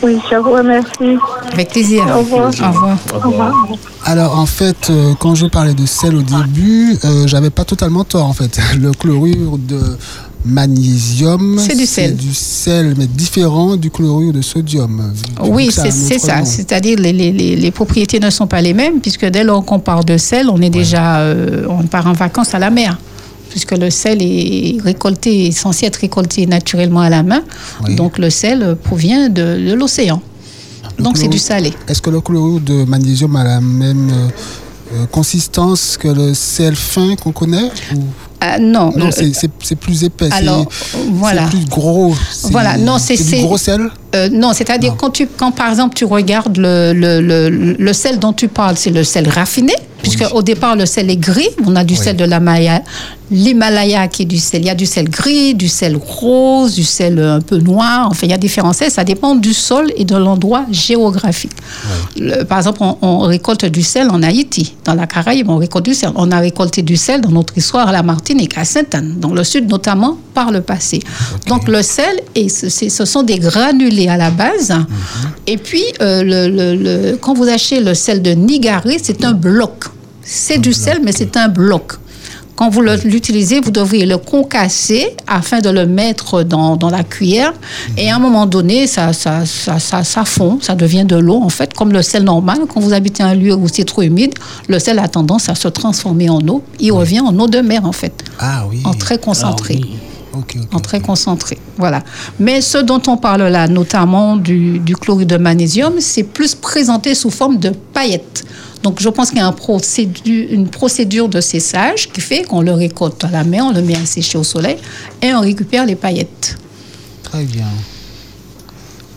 S7: Eh oui, je vous remercie.
S3: Avec plaisir.
S7: Au revoir.
S3: Au revoir.
S7: Au revoir.
S2: Alors en fait, euh, quand je parlais de sel au début, euh, j'avais pas totalement tort en fait. [laughs] Le chlorure de magnésium,
S3: C'est du sel.
S2: du sel, mais différent du chlorure de sodium.
S3: Oui, c'est c'est ça. C'est-à-dire les, les, propriétés ne sont pas les mêmes, puisque dès lors qu'on parle de sel, on est déjà, euh, on part en vacances à la mer. Puisque le sel est récolté, est censé être récolté naturellement à la main.
S2: Oui.
S3: Donc le sel provient de, de l'océan.
S2: Le
S3: Donc c'est du salé.
S2: Est-ce que le chlorure de magnésium a la même euh, euh, consistance que le sel fin qu'on connaît ou-
S3: Ah, non,
S2: Non,
S3: le-
S2: c'est- plus épais. c'est-
S3: alors, voilà.
S2: C'est plus gros.
S3: Voilà, non, c'est-
S2: du
S3: c'est-
S2: gros sel.
S3: Euh, non, c'est-à-dire quand tu, quand par exemple tu regardes le, le, le, le sel dont tu parles, c'est le sel raffiné, puisque au départ le sel est gris. On a du
S2: Oui.
S3: sel de l'Himalaya, qui est du sel. Il y a du sel gris, du sel rose, du sel un peu noir. Enfin, il y a différents sels. Ça dépend du sol et de l'endroit géographique. Le- par exemple, on, on récolte du sel en Haïti, dans la Caraïbe, on récolte du sel. On a récolté du sel dans notre histoire à la Martinique, à Sainte-Anne, dans le sud notamment par le passé. Donc le sel, et ce, sont des granulés à la base. Et puis, euh, le, le- le- quand vous achetez le sel de Nigari, c'est un bloc. C'est du sel, mais c'est un bloc. Quand vous l'utilisez, vous devriez le concasser afin de le mettre dans, dans la cuillère. Et à un moment donné, ça, ça, ça, ça, ça fond, ça devient de l'eau, en fait, comme le sel normal. Quand vous habitez un lieu où c'est trop humide, le sel a tendance à se transformer en eau. Il revient en eau de mer, en fait,
S2: Ah oui.
S3: en très concentré
S4: Ah oui.
S3: En très concentré. Voilà. Mais ce dont on parle là, notamment du, du chlorure de magnésium, c'est plus présenté sous forme de paillettes. Donc, je pense qu'il y a un procédu- une procédure de séchage qui fait qu'on le récolte à la main, on le met à sécher au soleil et on récupère les paillettes.
S2: Très bien.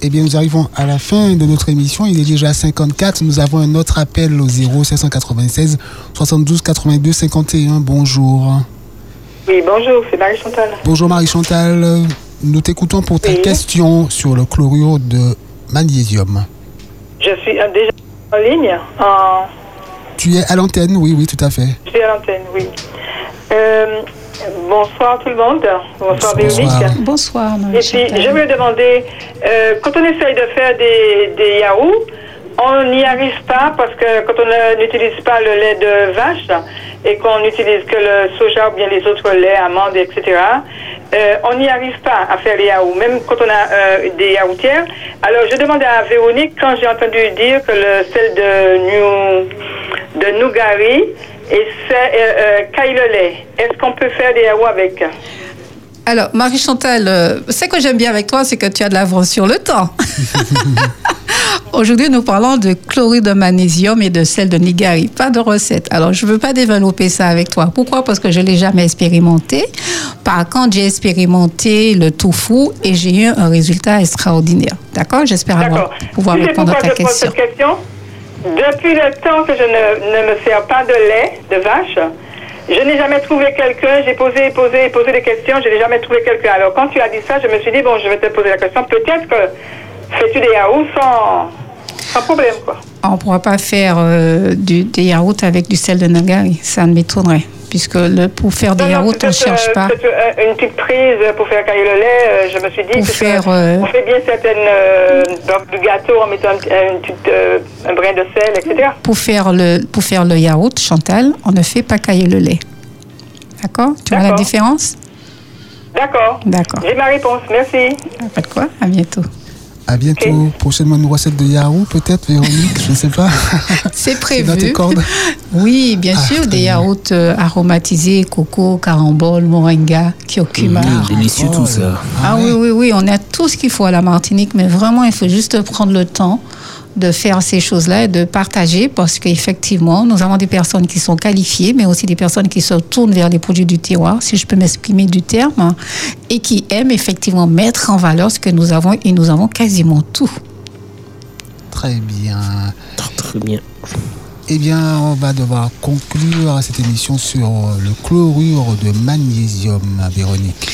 S2: Eh bien, nous arrivons à la fin de notre émission. Il est déjà 54. Nous avons un autre appel au 0 796 72 82 51. Bonjour.
S8: Oui, bonjour, c'est Marie-Chantal.
S2: Bonjour Marie-Chantal. Nous t'écoutons pour ta
S8: Oui.
S2: question sur le chlorure de magnésium.
S8: Je suis déjà en ligne, en...
S2: Tu es à l'antenne Oui, oui, tout à fait.
S8: je suis à l'antenne, oui. Euh, bonsoir tout le monde. Bonsoir,
S2: Bonsoir.
S8: Véronique.
S3: Bonsoir,
S8: Et puis, je me demander, euh, quand on essaye de faire des, des yaourts, on n'y arrive pas parce que quand on ne- n'utilise pas le lait de vache et qu'on n'utilise que le soja ou bien les autres laits, amandes, etc., euh, on n'y arrive pas à faire les yaourts, même quand on a euh, des yaourtières. Alors, je demandais à Véronique, quand j'ai entendu dire que le sel de, de Nougari et c'est euh, euh, est-ce qu'on peut faire des yaourts avec?
S3: Alors, Marie-Chantal, euh, ce que j'aime bien avec toi, c'est que tu as de l'avance sur le temps. [laughs] Aujourd'hui, nous parlons de chlorure de magnésium et de sel de Nigari, pas de recette. Alors, je ne veux pas développer ça avec toi. Pourquoi? Parce que je ne l'ai jamais expérimenté. Par contre, j'ai expérimenté le tofu et j'ai eu un résultat extraordinaire. D'accord? J'espère avoir- pouvoir
S8: Tu sais
S3: répondre à ta
S8: je pose
S3: question.
S8: cette question Depuis le temps que je ne, ne me sers pas de lait de vache, je n'ai jamais trouvé quelqu'un. J'ai posé, posé, posé des questions. Je n'ai jamais trouvé quelqu'un. Alors quand tu as dit ça, je me suis dit bon, je vais te poser la question. Peut-être que fais-tu des yaourts sans Pas de problème, quoi.
S3: On ne pourra pas faire euh, du, des yaourts avec du sel de Nagari. Ça m'étonnerait. Puisque le, pour faire des
S8: Non, non,
S3: yaourts, on ne cherche
S8: euh,
S3: pas.
S8: euh, une petite prise pour faire cailler le lait, je me suis dit.
S3: Pour
S8: parce
S3: faire,
S8: On fait bien certaines. du gâteau en mettant un, brin de sel, etc.
S3: Pour faire, le, pour faire le yaourt, Chantal, on ne fait pas cailler le lait. D'accord? Tu vois la différence?
S8: D'accord.
S3: D'accord.
S8: J'ai ma réponse, merci.
S3: Pas de quoi À bientôt.
S2: À bientôt. Prochainement, une recette de yaourt, peut-être, Véronique Je ne sais pas. [laughs]
S3: C'est
S2: dans
S3: prévu.
S2: tes cordes
S3: Oui, bien
S2: Ah,
S3: sûr, des yaourts euh, aromatisés, coco, carambole, moringa, curcuma.
S4: Mmh, délicieux
S2: oh,
S4: tout ça.
S3: Ah oui, oui, oui, on a tout ce qu'il faut à la Martinique, mais vraiment, il faut juste prendre le temps de faire ces choses-là et de partager parce qu'effectivement, nous avons des personnes qui sont qualifiées, mais aussi des personnes qui se tournent vers les produits du terroir, si je peux m'exprimer du terme, et qui aiment effectivement mettre en valeur ce que nous avons et nous avons quasiment tout.
S2: Très bien.
S4: Très bien.
S2: Eh bien, on va devoir conclure cette émission sur le chlorure de magnésium, Véronique.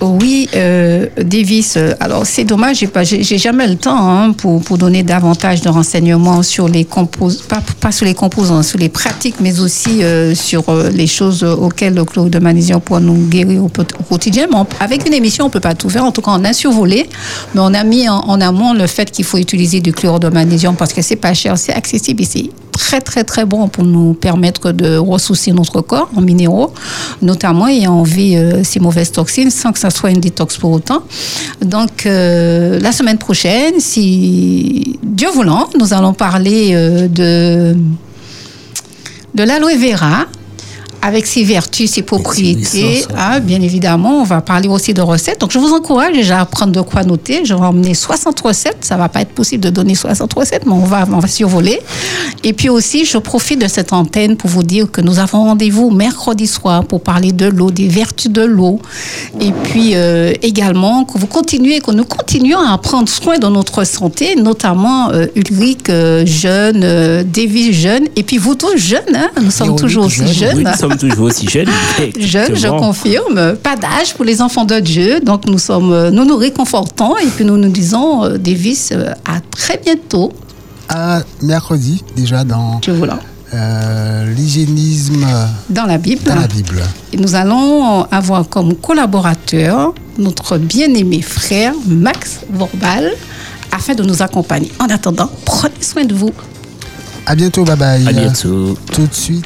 S3: Oui, euh, Davis. euh, Alors c'est dommage, j'ai pas, j'ai jamais le temps hein, pour pour donner davantage de renseignements sur les compos, pas pas sur les composants, sur les pratiques, mais aussi euh, sur euh, les choses auxquelles le chlorure de magnésium pourra nous guérir au, quotidien. Mais avec une émission, on peut pas tout faire. En tout cas, on a survolé, mais on a mis en, amont le fait qu'il faut utiliser du chlorure de magnésium parce que c'est pas cher, c'est accessible c'est très très très bon pour nous permettre de ressourcer notre corps en minéraux, notamment et enlever euh, ces mauvaises toxines sans que ça soit une détox pour autant. Donc euh, la semaine prochaine, si Dieu voulant, nous allons parler euh, de de l'aloe vera avec ses vertus, ses propriétés. Ah, bien évidemment, on va parler aussi de recettes. Donc, je vous encourage déjà à prendre de quoi noter. Je vais emmener 60 recettes. Ça va pas être possible de donner 60 recettes, mais on va, on va survoler. Et puis aussi, je profite de cette antenne pour vous dire que nous avons rendez-vous mercredi soir pour parler de l'eau, des vertus de l'eau. Et puis euh, également, que vous continuez, que nous continuions à prendre soin de notre santé, notamment euh, Ulrich euh, jeune, euh, Davis jeune, et puis vous tous jeunes, hein, nous sommes toujours aussi
S2: jeune,
S3: jeunes.
S4: Oui, sommes toujours aussi jeunes. [laughs]
S3: Jeune, je confirme. Pas d'âge pour les enfants de Dieu. Donc nous sommes, euh, nous nous réconfortons et puis nous nous disons, euh, Davis, euh, à très bientôt.
S2: À mercredi, déjà dans euh, l'hygiénisme
S3: Dans la Bible.
S2: dans la Bible.
S3: Et nous allons avoir comme collaborateur notre bien-aimé frère Max Vorbal afin de nous accompagner. En attendant, prenez soin de vous.
S2: À bientôt, bye bye.
S4: À bientôt.
S2: Tout de suite,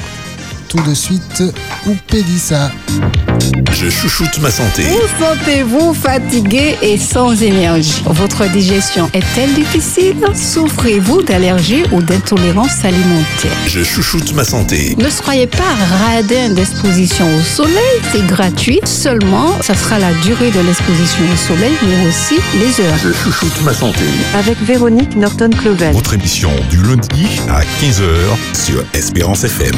S2: tout de suite, Oupédissa.
S1: Je chouchoute ma santé.
S3: Vous sentez-vous fatigué et sans énergie? Votre digestion est-elle difficile? Souffrez-vous d'allergies ou d'intolérance alimentaire?
S1: Je chouchoute ma santé.
S3: Ne soyez pas radin d'exposition au soleil, c'est gratuit. Seulement, ça sera la durée de l'exposition au soleil, mais aussi les heures.
S1: Je chouchoute ma santé.
S9: avec Véronique Norton-Clovel.
S1: Votre émission du lundi à 15h sur Espérance FM.